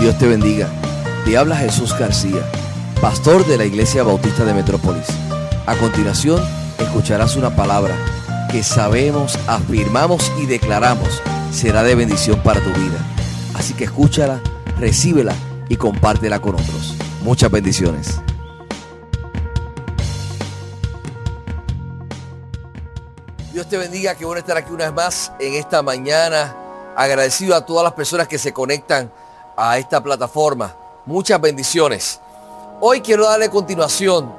Dios te bendiga. Te habla Jesús García, pastor de la Iglesia Bautista de Metrópolis. A continuación, escucharás una palabra que sabemos, afirmamos y declaramos será de bendición para tu vida. Así que escúchala, recíbela y compártela con otros. Muchas bendiciones. Dios te bendiga, que bueno estar aquí una vez más en esta mañana. Agradecido a todas las personas que se conectan a esta plataforma. Muchas bendiciones. Hoy quiero darle continuación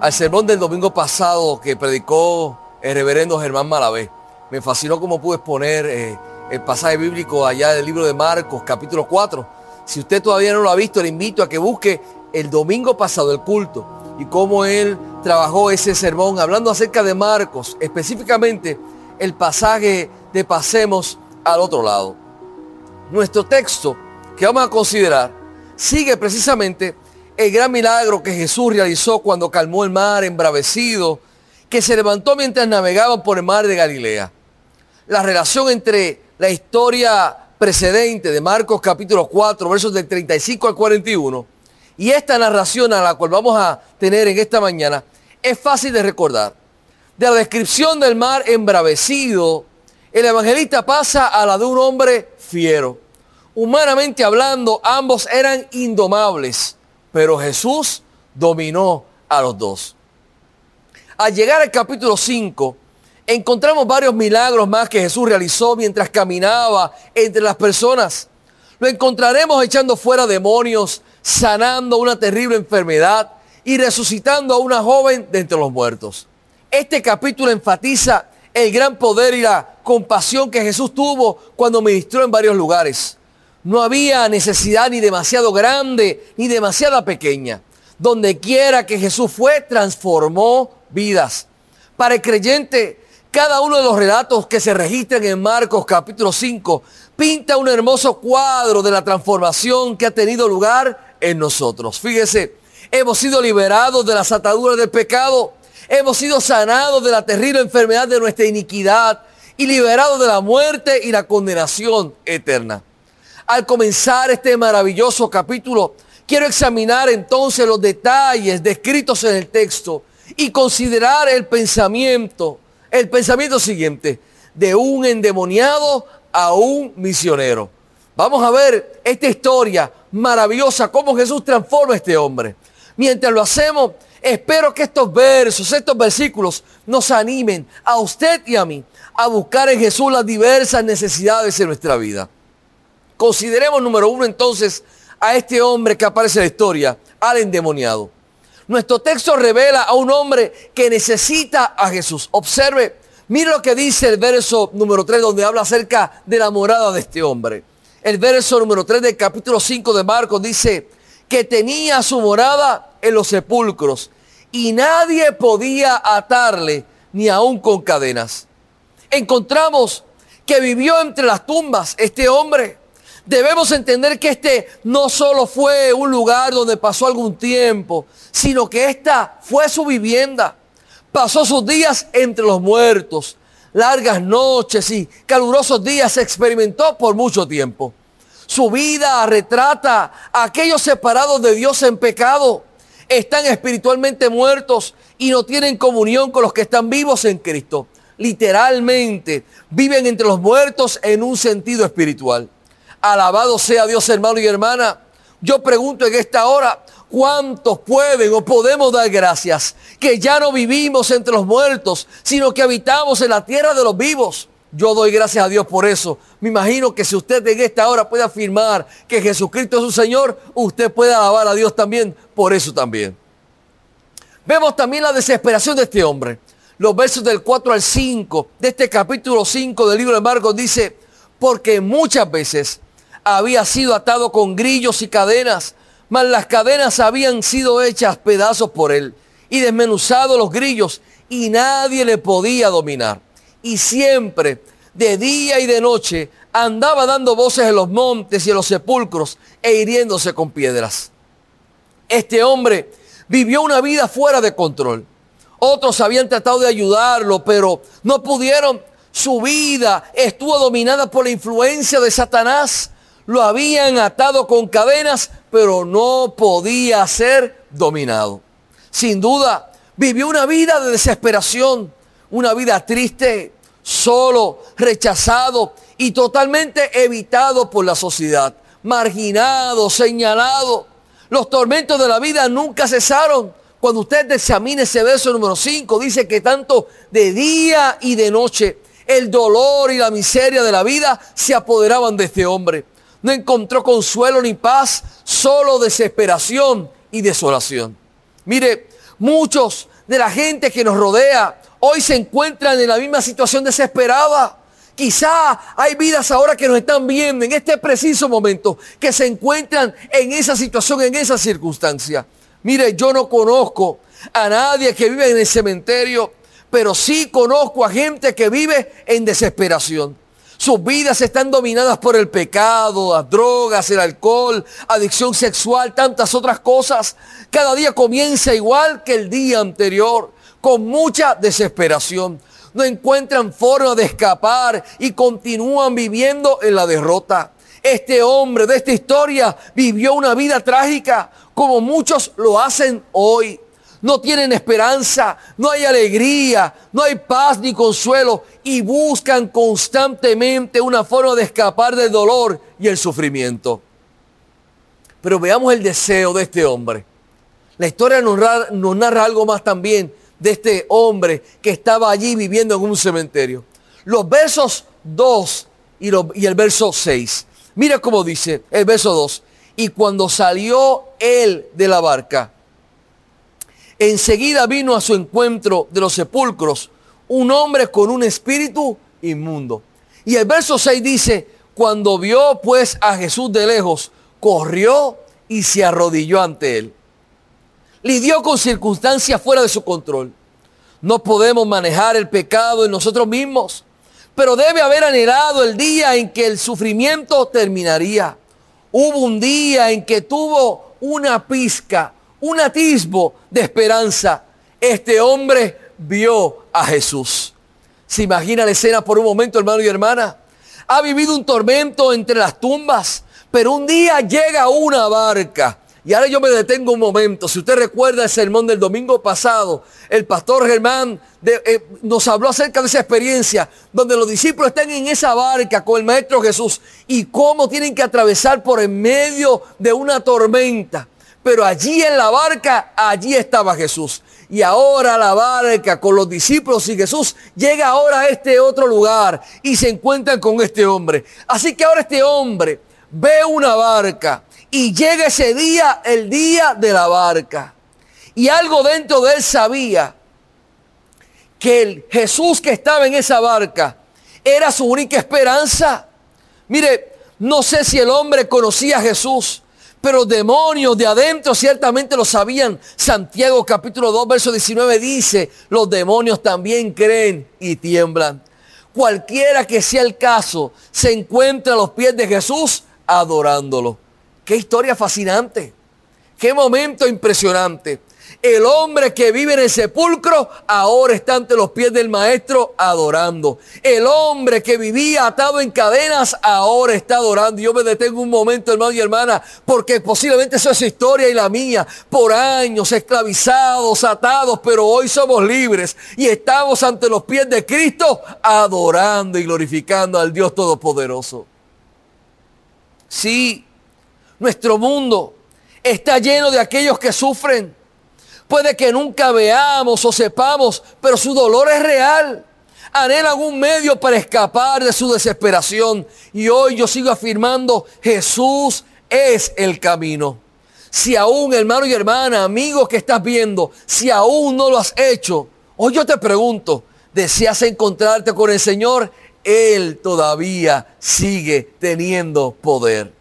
al sermón del domingo pasado que predicó el reverendo Germán Malavé. Me fascinó cómo pude exponer eh, el pasaje bíblico allá del libro de Marcos, capítulo 4. Si usted todavía no lo ha visto, le invito a que busque el domingo pasado el culto y cómo él trabajó ese sermón hablando acerca de Marcos, específicamente el pasaje de pasemos al otro lado. Nuestro texto que vamos a considerar sigue precisamente el gran milagro que Jesús realizó cuando calmó el mar embravecido, que se levantó mientras navegaban por el mar de Galilea. La relación entre la historia precedente de Marcos capítulo 4, versos del 35 al 41, y esta narración a la cual vamos a tener en esta mañana es fácil de recordar. De la descripción del mar embravecido, el evangelista pasa a la de un hombre fiero. Humanamente hablando, ambos eran indomables, pero Jesús dominó a los dos. Al llegar al capítulo 5, encontramos varios milagros más que Jesús realizó mientras caminaba entre las personas. Lo encontraremos echando fuera demonios, sanando una terrible enfermedad y resucitando a una joven de entre los muertos. Este capítulo enfatiza el gran poder y la compasión que Jesús tuvo cuando ministró en varios lugares. No había necesidad ni demasiado grande ni demasiada pequeña. Donde quiera que Jesús fue, transformó vidas. Para el creyente, cada uno de los relatos que se registran en Marcos capítulo 5 pinta un hermoso cuadro de la transformación que ha tenido lugar en nosotros. Fíjese, hemos sido liberados de las ataduras del pecado, hemos sido sanados de la terrible enfermedad de nuestra iniquidad y liberados de la muerte y la condenación eterna. Al comenzar este maravilloso capítulo, quiero examinar entonces los detalles descritos en el texto y considerar el pensamiento, el pensamiento siguiente, de un endemoniado a un misionero. Vamos a ver esta historia maravillosa, cómo Jesús transforma a este hombre. Mientras lo hacemos, espero que estos versos, estos versículos nos animen a usted y a mí a buscar en Jesús las diversas necesidades de nuestra vida. Consideremos número uno entonces a este hombre que aparece en la historia, al endemoniado. Nuestro texto revela a un hombre que necesita a Jesús. Observe, mire lo que dice el verso número 3 donde habla acerca de la morada de este hombre. El verso número 3 del capítulo 5 de Marcos dice que tenía su morada en los sepulcros y nadie podía atarle ni aún con cadenas. Encontramos que vivió entre las tumbas este hombre Debemos entender que este no solo fue un lugar donde pasó algún tiempo, sino que esta fue su vivienda. Pasó sus días entre los muertos, largas noches y calurosos días se experimentó por mucho tiempo. Su vida retrata a aquellos separados de Dios en pecado. Están espiritualmente muertos y no tienen comunión con los que están vivos en Cristo. Literalmente viven entre los muertos en un sentido espiritual. Alabado sea Dios, hermano y hermana. Yo pregunto en esta hora, ¿cuántos pueden o podemos dar gracias que ya no vivimos entre los muertos, sino que habitamos en la tierra de los vivos? Yo doy gracias a Dios por eso. Me imagino que si usted en esta hora puede afirmar que Jesucristo es su Señor, usted puede alabar a Dios también por eso también. Vemos también la desesperación de este hombre. Los versos del 4 al 5 de este capítulo 5 del libro de Marcos dice, porque muchas veces había sido atado con grillos y cadenas, mas las cadenas habían sido hechas pedazos por él y desmenuzados los grillos y nadie le podía dominar. Y siempre, de día y de noche, andaba dando voces en los montes y en los sepulcros e hiriéndose con piedras. Este hombre vivió una vida fuera de control. Otros habían tratado de ayudarlo, pero no pudieron. Su vida estuvo dominada por la influencia de Satanás Lo habían atado con cadenas, pero no podía ser dominado. Sin duda, vivió una vida de desesperación, una vida triste, solo, rechazado y totalmente evitado por la sociedad, marginado, señalado. Los tormentos de la vida nunca cesaron. Cuando usted examine ese verso número 5, dice que tanto de día y de noche el dolor y la miseria de la vida se apoderaban de este hombre. No encontró consuelo ni paz, solo desesperación y desolación. Mire, muchos de la gente que nos rodea hoy se encuentran en la misma situación desesperada. Quizá hay vidas ahora que nos están viendo en este preciso momento, que se encuentran en esa situación, en esa circunstancia. Mire, yo no conozco a nadie que vive en el cementerio, pero sí conozco a gente que vive en desesperación. Sus vidas están dominadas por el pecado, las drogas, el alcohol, adicción sexual, tantas otras cosas. Cada día comienza igual que el día anterior, con mucha desesperación no encuentran forma de escapar y continúan viviendo en la derrota. Este hombre de esta historia vivió una vida trágica como muchos lo hacen hoy. No tienen esperanza, no hay alegría, no hay paz ni consuelo y buscan constantemente una forma de escapar del dolor y el sufrimiento. Pero veamos el deseo de este hombre. La historia nos narra, algo más también de este hombre que estaba allí viviendo en un cementerio. Los versos 2 y, el verso 6. Mira cómo dice el verso 2. Y cuando salió él de la barca, enseguida vino a su encuentro de los sepulcros un hombre con un espíritu inmundo. Y el verso 6 dice, cuando vio pues a Jesús de lejos, corrió y se arrodilló ante él lidió con circunstancias fuera de su control. No podemos manejar el pecado en nosotros mismos, pero debe haber anhelado el día en que el sufrimiento terminaría. Hubo un día en que tuvo una pizca, un atisbo de esperanza. Este hombre vio a Jesús. ¿Se imagina la escena por un momento, hermano y hermana? Ha vivido un tormento entre las tumbas, pero un día llega una barca y ahora yo me detengo un momento. Si usted recuerda el sermón del domingo pasado, el pastor Germán eh, nos habló acerca de esa experiencia donde los discípulos están en esa barca con el Maestro Jesús y cómo tienen que atravesar por en medio de una tormenta. Pero allí en la barca, allí estaba Jesús. Y ahora la barca con los discípulos y Jesús llega ahora a este otro lugar y se encuentran con este hombre. Así que ahora este hombre ve una barca y llega ese día, el día de la barca. Y algo dentro de él sabía que el Jesús que estaba en esa barca era su única esperanza. Mire, no sé si el hombre conocía a Jesús, pero demonios de adentro ciertamente lo sabían. Santiago capítulo 2, verso 19 dice, los demonios también creen y tiemblan. Cualquiera que sea el caso, se encuentra a los pies de Jesús adorándolo. Qué historia fascinante. Qué momento impresionante. El hombre que vive en el sepulcro ahora está ante los pies del maestro adorando. El hombre que vivía atado en cadenas ahora está adorando. Yo me detengo un momento, hermano y hermana, porque posiblemente eso es su historia y la mía. Por años esclavizados, atados, pero hoy somos libres y estamos ante los pies de Cristo adorando y glorificando al Dios Todopoderoso. Sí, nuestro mundo está lleno de aquellos que sufren. Puede que nunca veamos o sepamos, pero su dolor es real. Anhelan algún medio para escapar de su desesperación. Y hoy yo sigo afirmando, Jesús es el camino. Si aún, hermano y hermana, amigo que estás viendo, si aún no lo has hecho, hoy yo te pregunto, ¿deseas encontrarte con el Señor? Él todavía sigue teniendo poder.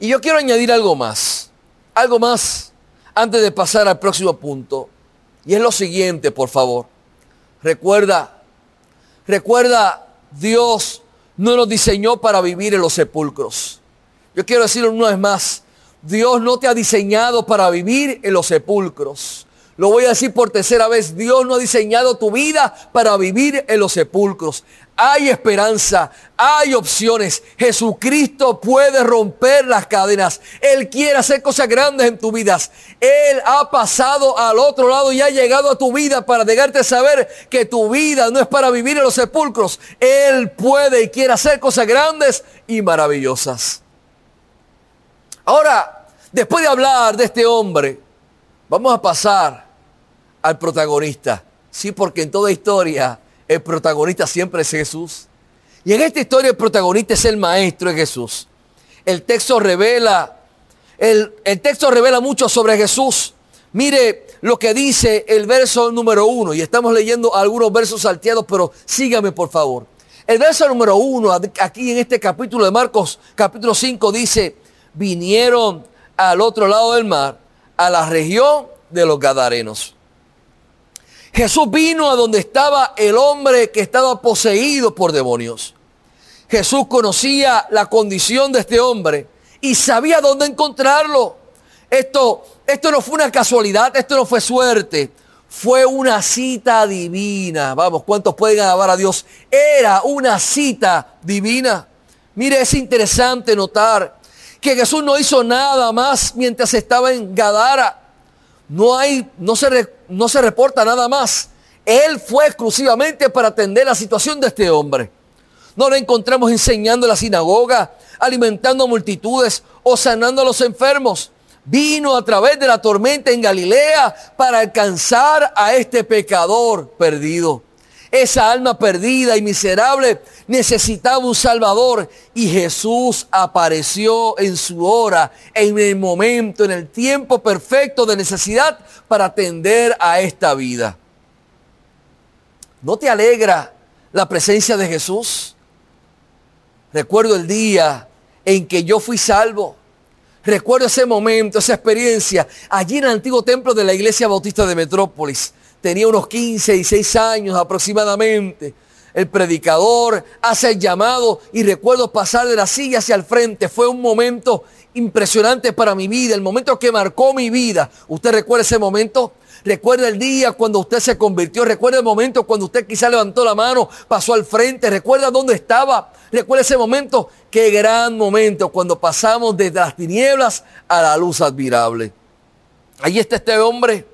Y yo quiero añadir algo más, algo más antes de pasar al próximo punto. Y es lo siguiente, por favor. Recuerda, recuerda, Dios no nos diseñó para vivir en los sepulcros. Yo quiero decirlo una vez más, Dios no te ha diseñado para vivir en los sepulcros. Lo voy a decir por tercera vez. Dios no ha diseñado tu vida para vivir en los sepulcros. Hay esperanza, hay opciones. Jesucristo puede romper las cadenas. Él quiere hacer cosas grandes en tu vida. Él ha pasado al otro lado y ha llegado a tu vida para dejarte a saber que tu vida no es para vivir en los sepulcros. Él puede y quiere hacer cosas grandes y maravillosas. Ahora, después de hablar de este hombre, vamos a pasar al protagonista. Sí, porque en toda historia el protagonista siempre es Jesús. Y en esta historia el protagonista es el maestro de Jesús. El texto revela, el, el texto revela mucho sobre Jesús. Mire lo que dice el verso número uno. Y estamos leyendo algunos versos salteados, pero sígame por favor. El verso número uno, aquí en este capítulo de Marcos, capítulo 5, dice, vinieron al otro lado del mar, a la región de los Gadarenos. Jesús vino a donde estaba el hombre que estaba poseído por demonios. Jesús conocía la condición de este hombre y sabía dónde encontrarlo. Esto, esto no fue una casualidad, esto no fue suerte. Fue una cita divina. Vamos, ¿cuántos pueden alabar a Dios? Era una cita divina. Mire, es interesante notar que Jesús no hizo nada más mientras estaba en Gadara. No hay, no se, no se reporta nada más. Él fue exclusivamente para atender la situación de este hombre. No lo encontramos enseñando en la sinagoga, alimentando multitudes o sanando a los enfermos. Vino a través de la tormenta en Galilea para alcanzar a este pecador perdido. Esa alma perdida y miserable necesitaba un Salvador y Jesús apareció en su hora, en el momento, en el tiempo perfecto de necesidad para atender a esta vida. ¿No te alegra la presencia de Jesús? Recuerdo el día en que yo fui salvo. Recuerdo ese momento, esa experiencia, allí en el antiguo templo de la iglesia bautista de Metrópolis tenía unos 15 y 6 años aproximadamente. El predicador hace el llamado y recuerdo pasar de la silla hacia el frente. Fue un momento impresionante para mi vida, el momento que marcó mi vida. ¿Usted recuerda ese momento? Recuerda el día cuando usted se convirtió. Recuerda el momento cuando usted quizá levantó la mano, pasó al frente. Recuerda dónde estaba. Recuerda ese momento. Qué gran momento cuando pasamos desde las tinieblas a la luz admirable. Ahí está este hombre.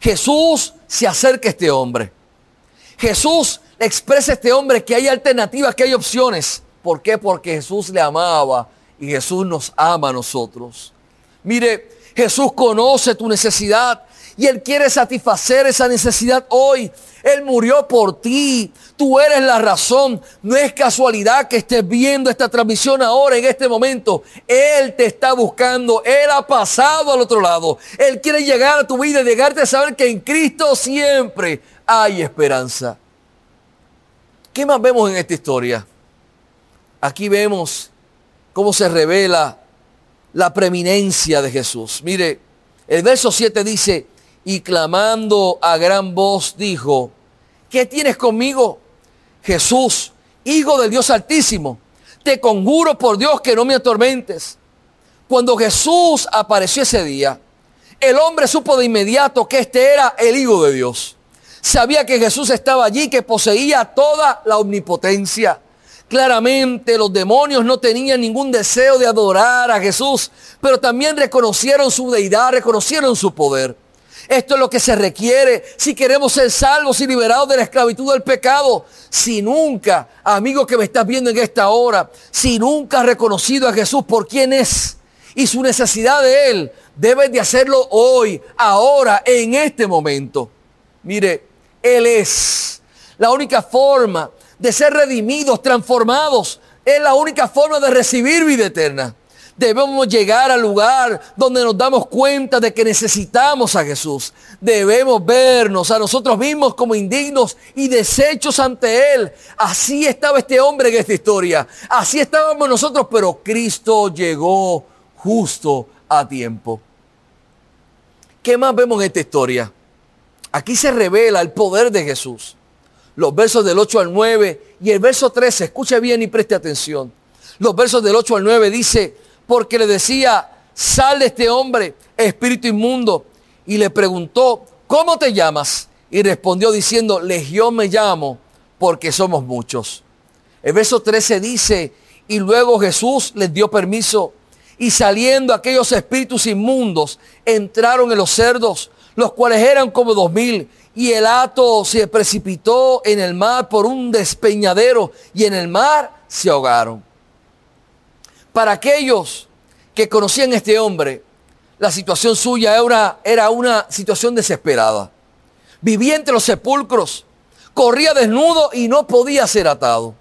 Jesús se acerca a este hombre. Jesús expresa a este hombre que hay alternativas, que hay opciones. ¿Por qué? Porque Jesús le amaba y Jesús nos ama a nosotros. Mire, Jesús conoce tu necesidad y Él quiere satisfacer esa necesidad hoy. Él murió por ti. Tú eres la razón. No es casualidad que estés viendo esta transmisión ahora, en este momento. Él te está buscando. Él ha pasado al otro lado. Él quiere llegar a tu vida y llegarte a saber que en Cristo siempre hay esperanza. ¿Qué más vemos en esta historia? Aquí vemos cómo se revela la preeminencia de Jesús. Mire, el verso 7 dice, y clamando a gran voz dijo, ¿qué tienes conmigo? Jesús, Hijo del Dios Altísimo, te conjuro por Dios que no me atormentes. Cuando Jesús apareció ese día, el hombre supo de inmediato que este era el Hijo de Dios. Sabía que Jesús estaba allí, que poseía toda la omnipotencia. Claramente los demonios no tenían ningún deseo de adorar a Jesús, pero también reconocieron su deidad, reconocieron su poder. Esto es lo que se requiere si queremos ser salvos y liberados de la esclavitud del pecado. Si nunca, amigo que me estás viendo en esta hora, si nunca has reconocido a Jesús por quién es y su necesidad de Él, debes de hacerlo hoy, ahora, en este momento. Mire, Él es la única forma de ser redimidos, transformados. Es la única forma de recibir vida eterna. Debemos llegar al lugar donde nos damos cuenta de que necesitamos a Jesús. Debemos vernos a nosotros mismos como indignos y desechos ante Él. Así estaba este hombre en esta historia. Así estábamos nosotros, pero Cristo llegó justo a tiempo. ¿Qué más vemos en esta historia? Aquí se revela el poder de Jesús. Los versos del 8 al 9 y el verso 13, escuche bien y preste atención. Los versos del 8 al 9 dice, porque le decía, sal de este hombre, espíritu inmundo. Y le preguntó, ¿cómo te llamas? Y respondió diciendo, Legión me llamo porque somos muchos. El verso 13 dice, y luego Jesús les dio permiso y saliendo aquellos espíritus inmundos entraron en los cerdos, los cuales eran como dos mil, y el hato se precipitó en el mar por un despeñadero y en el mar se ahogaron. Para aquellos que conocían a este hombre, la situación suya era una, era una situación desesperada. Vivía entre los sepulcros, corría desnudo y no podía ser atado.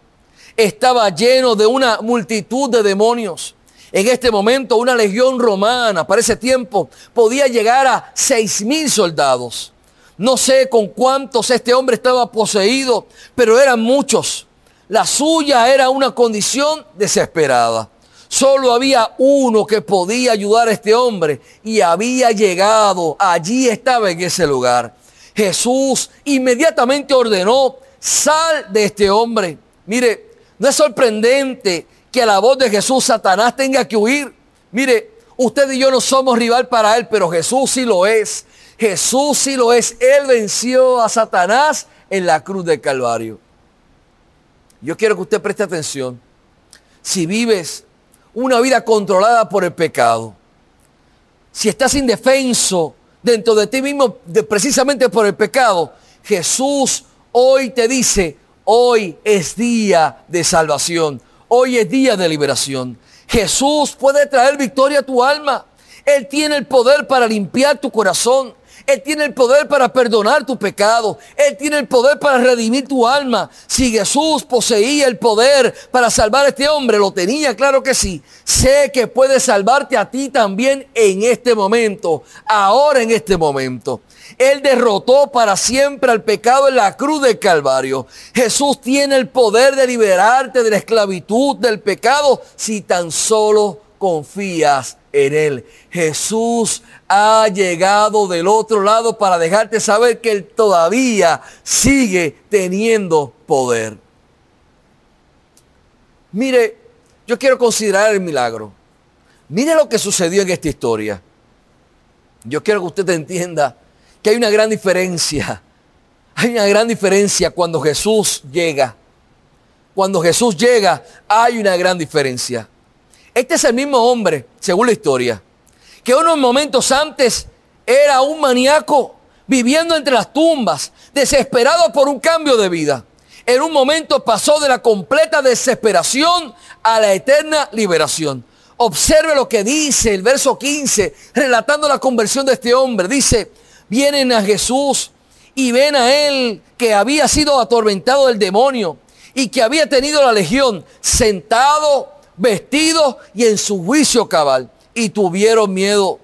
Estaba lleno de una multitud de demonios. En este momento una legión romana para ese tiempo podía llegar a seis mil soldados. No sé con cuántos este hombre estaba poseído, pero eran muchos. La suya era una condición desesperada. Solo había uno que podía ayudar a este hombre y había llegado. Allí estaba en ese lugar. Jesús inmediatamente ordenó, sal de este hombre. Mire, no es sorprendente que a la voz de Jesús Satanás tenga que huir. Mire, usted y yo no somos rival para él, pero Jesús sí lo es. Jesús sí lo es. Él venció a Satanás en la cruz del Calvario. Yo quiero que usted preste atención. Si vives una vida controlada por el pecado, si estás indefenso dentro de ti mismo precisamente por el pecado, Jesús hoy te dice, hoy es día de salvación, hoy es día de liberación. Jesús puede traer victoria a tu alma. Él tiene el poder para limpiar tu corazón. Él tiene el poder para perdonar tu pecado. Él tiene el poder para redimir tu alma. Si Jesús poseía el poder para salvar a este hombre, lo tenía, claro que sí. Sé que puede salvarte a ti también en este momento, ahora en este momento. Él derrotó para siempre al pecado en la cruz del Calvario. Jesús tiene el poder de liberarte de la esclavitud del pecado si tan solo confías en Él. Jesús ha llegado del otro lado para dejarte saber que Él todavía sigue teniendo poder. Mire, yo quiero considerar el milagro. Mire lo que sucedió en esta historia. Yo quiero que usted entienda que hay una gran diferencia. Hay una gran diferencia cuando Jesús llega. Cuando Jesús llega, hay una gran diferencia. Este es el mismo hombre, según la historia, que unos momentos antes era un maníaco viviendo entre las tumbas, desesperado por un cambio de vida. En un momento pasó de la completa desesperación a la eterna liberación. Observe lo que dice el verso 15, relatando la conversión de este hombre. Dice, vienen a Jesús y ven a él que había sido atormentado del demonio y que había tenido la legión sentado vestidos y en su juicio cabal. Y tuvieron miedo.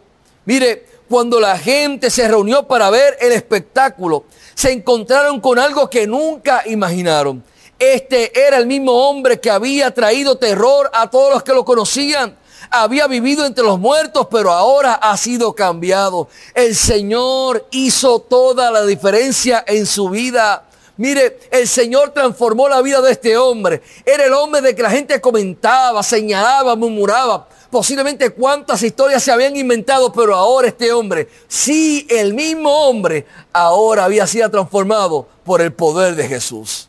Mire, cuando la gente se reunió para ver el espectáculo, se encontraron con algo que nunca imaginaron. Este era el mismo hombre que había traído terror a todos los que lo conocían. Había vivido entre los muertos, pero ahora ha sido cambiado. El Señor hizo toda la diferencia en su vida. Mire, el Señor transformó la vida de este hombre. Era el hombre de que la gente comentaba, señalaba, murmuraba. Posiblemente cuántas historias se habían inventado, pero ahora este hombre, sí, el mismo hombre, ahora había sido transformado por el poder de Jesús.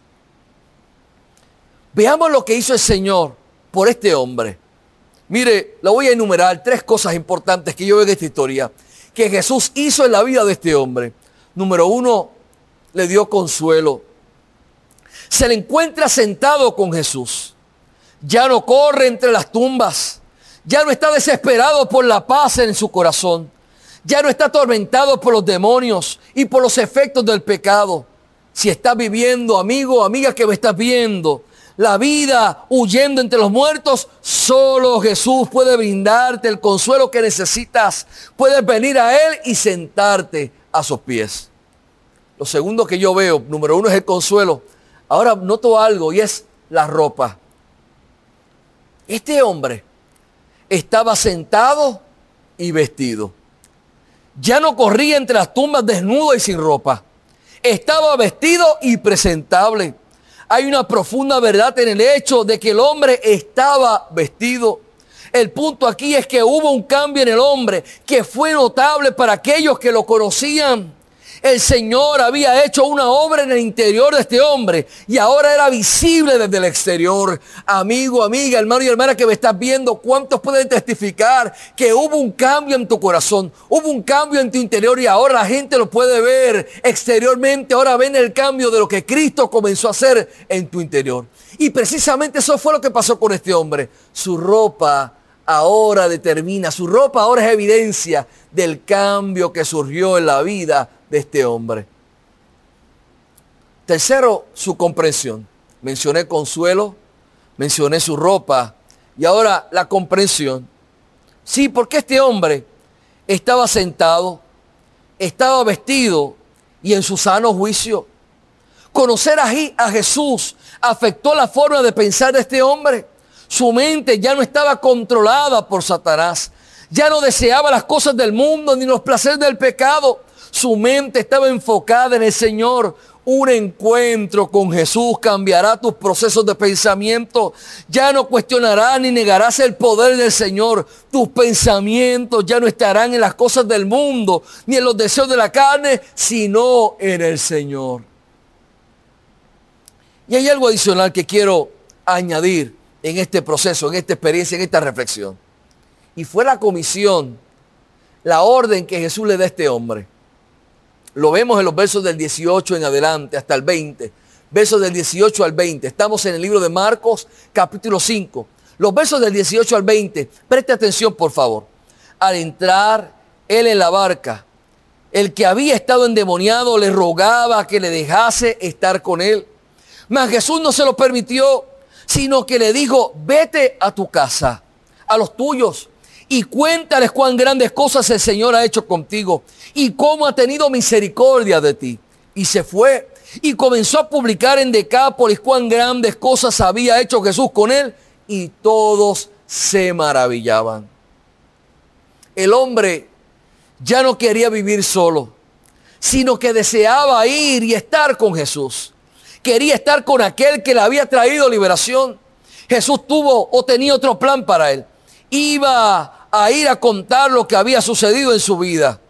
Veamos lo que hizo el Señor por este hombre. Mire, lo voy a enumerar tres cosas importantes que yo veo en esta historia que Jesús hizo en la vida de este hombre. Número uno, le dio consuelo. Se le encuentra sentado con Jesús. Ya no corre entre las tumbas. Ya no está desesperado por la paz en su corazón. Ya no está atormentado por los demonios y por los efectos del pecado. Si estás viviendo, amigo, amiga que me estás viendo, la vida huyendo entre los muertos, solo Jesús puede brindarte el consuelo que necesitas. Puedes venir a Él y sentarte a sus pies. Lo segundo que yo veo, número uno es el consuelo. Ahora noto algo y es la ropa. Este hombre estaba sentado y vestido. Ya no corría entre las tumbas desnudo y sin ropa. Estaba vestido y presentable. Hay una profunda verdad en el hecho de que el hombre estaba vestido. El punto aquí es que hubo un cambio en el hombre que fue notable para aquellos que lo conocían. El Señor había hecho una obra en el interior de este hombre y ahora era visible desde el exterior. Amigo, amiga, hermano y hermana que me estás viendo, ¿cuántos pueden testificar que hubo un cambio en tu corazón? Hubo un cambio en tu interior y ahora la gente lo puede ver exteriormente. Ahora ven el cambio de lo que Cristo comenzó a hacer en tu interior. Y precisamente eso fue lo que pasó con este hombre. Su ropa ahora determina, su ropa ahora es evidencia del cambio que surgió en la vida este hombre. Tercero, su comprensión. Mencioné consuelo, mencioné su ropa y ahora la comprensión. Sí, porque este hombre estaba sentado, estaba vestido y en su sano juicio. Conocer a, a Jesús afectó la forma de pensar de este hombre. Su mente ya no estaba controlada por Satanás. Ya no deseaba las cosas del mundo ni los placeres del pecado. Su mente estaba enfocada en el Señor. Un encuentro con Jesús cambiará tus procesos de pensamiento. Ya no cuestionarás ni negarás el poder del Señor. Tus pensamientos ya no estarán en las cosas del mundo ni en los deseos de la carne, sino en el Señor. Y hay algo adicional que quiero añadir en este proceso, en esta experiencia, en esta reflexión. Y fue la comisión, la orden que Jesús le da a este hombre. Lo vemos en los versos del 18 en adelante hasta el 20. Versos del 18 al 20. Estamos en el libro de Marcos capítulo 5. Los versos del 18 al 20. Preste atención por favor. Al entrar él en la barca, el que había estado endemoniado le rogaba que le dejase estar con él. Mas Jesús no se lo permitió, sino que le dijo, vete a tu casa, a los tuyos y cuéntales cuán grandes cosas el Señor ha hecho contigo y cómo ha tenido misericordia de ti. Y se fue y comenzó a publicar en Decápolis cuán grandes cosas había hecho Jesús con él y todos se maravillaban. El hombre ya no quería vivir solo, sino que deseaba ir y estar con Jesús. Quería estar con aquel que le había traído liberación. Jesús tuvo o tenía otro plan para él. Iba a ir a contar lo que había sucedido en su vida.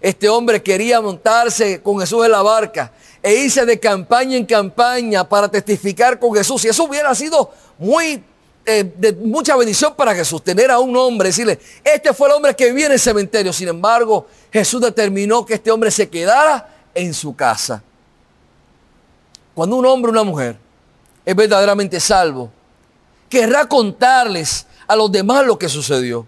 Este hombre quería montarse con Jesús en la barca e irse de campaña en campaña para testificar con Jesús. Y eso hubiera sido muy eh, de mucha bendición para Jesús, tener a un hombre, decirle, este fue el hombre que vivía en el cementerio. Sin embargo, Jesús determinó que este hombre se quedara en su casa. Cuando un hombre o una mujer es verdaderamente salvo, querrá contarles a los demás lo que sucedió.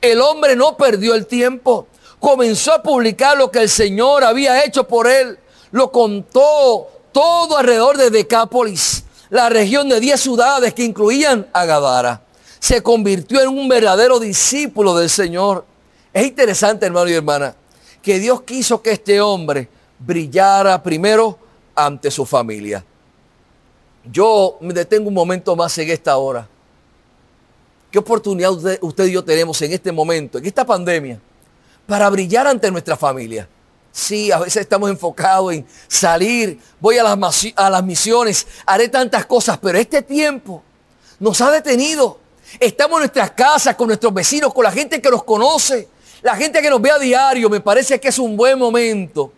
El hombre no perdió el tiempo. Comenzó a publicar lo que el Señor había hecho por él. Lo contó todo alrededor de Decápolis, la región de 10 ciudades que incluían a. Se convirtió en un verdadero discípulo del Señor. Es interesante, hermano y hermana, que Dios quiso que este hombre brillara primero ante su familia. Yo me detengo un momento más en esta hora. ¿Qué oportunidad usted, y yo tenemos en este momento, en esta pandemia, para brillar ante nuestra familia? Sí, a veces estamos enfocados en salir, voy a las, a las misiones, haré tantas cosas, pero este tiempo nos ha detenido. Estamos en nuestras casas, con nuestros vecinos, con la gente que nos conoce, la gente que nos ve a diario. Me parece que es un buen momento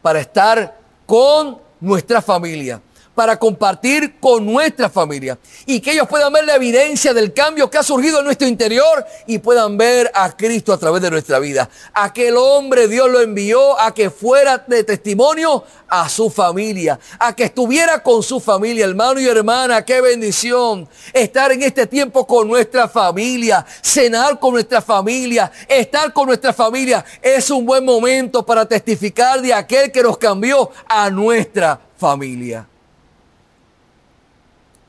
para estar con nuestra familia para compartir con nuestra familia y que ellos puedan ver la evidencia del cambio que ha surgido en nuestro interior y puedan ver a Cristo a través de nuestra vida. Aquel hombre Dios lo envió a que fuera de testimonio a su familia, a que estuviera con su familia, hermano y hermana, qué bendición estar en este tiempo con nuestra familia, cenar con nuestra familia, estar con nuestra familia. Es un buen momento para testificar de aquel que nos cambió a nuestra familia.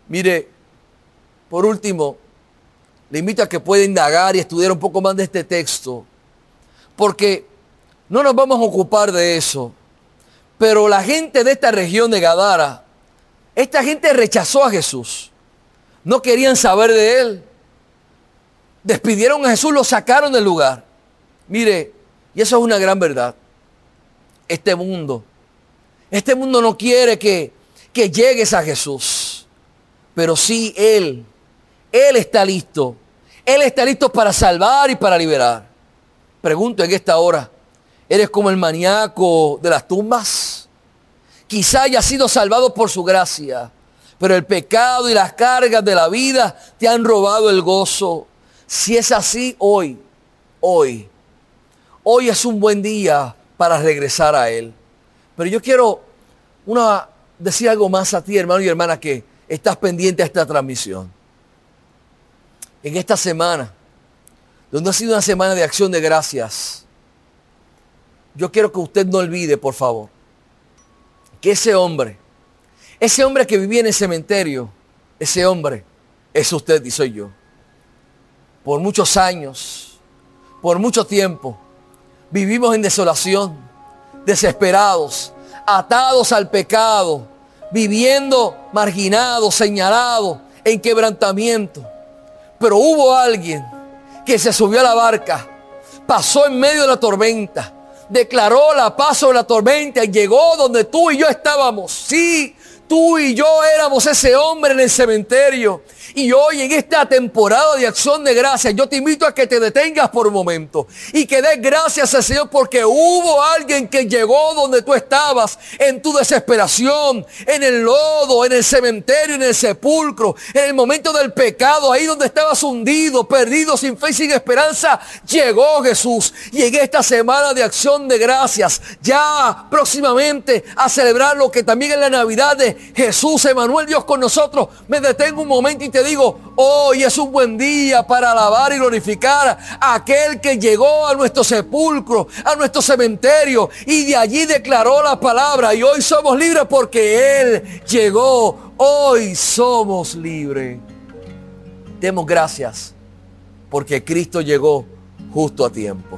Mire, por último, le invito a que pueda indagar y estudiar un poco más de este texto, porque no nos vamos a ocupar de eso. Pero la gente de esta región de Gadara, esta gente rechazó a Jesús. No querían saber de él. Despidieron a Jesús, lo sacaron del lugar. Mire, y eso es una gran verdad. Este mundo, este mundo no quiere que, que llegues a Jesús. Pero sí Él, Él está listo. Él está listo para salvar y para liberar. Pregunto en esta hora, ¿Eres como el maníaco de las tumbas? Quizá hayas sido salvado por su gracia, pero el pecado y las cargas de la vida te han robado el gozo. Si es así, hoy, hoy, hoy es un buen día para regresar a Él. Pero yo quiero una, decir algo más a ti, hermano y hermana, que estás pendiente a esta transmisión. En esta semana, donde ha sido una semana de acción de gracias, yo quiero que usted no olvide, por favor, que ese hombre, ese hombre que vivía en el cementerio, ese hombre es usted y soy yo. Por muchos años, por mucho tiempo, vivimos en desolación, desesperados, atados al pecado, viviendo marginados, señalados, en quebrantamiento. Pero hubo alguien que se subió a la barca, pasó en medio de la tormenta, declaró la paz sobre la tormenta y llegó donde tú y yo estábamos. Sí, tú y yo éramos ese hombre en el cementerio y hoy en esta temporada de acción de gracias, yo te invito a que te detengas por un momento y que des gracias al Señor porque hubo alguien que llegó donde tú estabas en tu desesperación, en el lodo, en el cementerio, en el sepulcro, en el momento del pecado, ahí donde estabas hundido, perdido, sin fe y sin esperanza. Llegó Jesús y en esta semana de acción de gracias, ya próximamente a celebrar lo que también en la Navidad de Jesús, Emanuel, Dios con nosotros, me detengo un momento y te digo, hoy es un buen día para alabar y glorificar a aquel que llegó a nuestro sepulcro, a nuestro cementerio y de allí declaró la palabra y hoy somos libres porque Él llegó. Hoy somos libres. Demos gracias porque Cristo llegó justo a tiempo.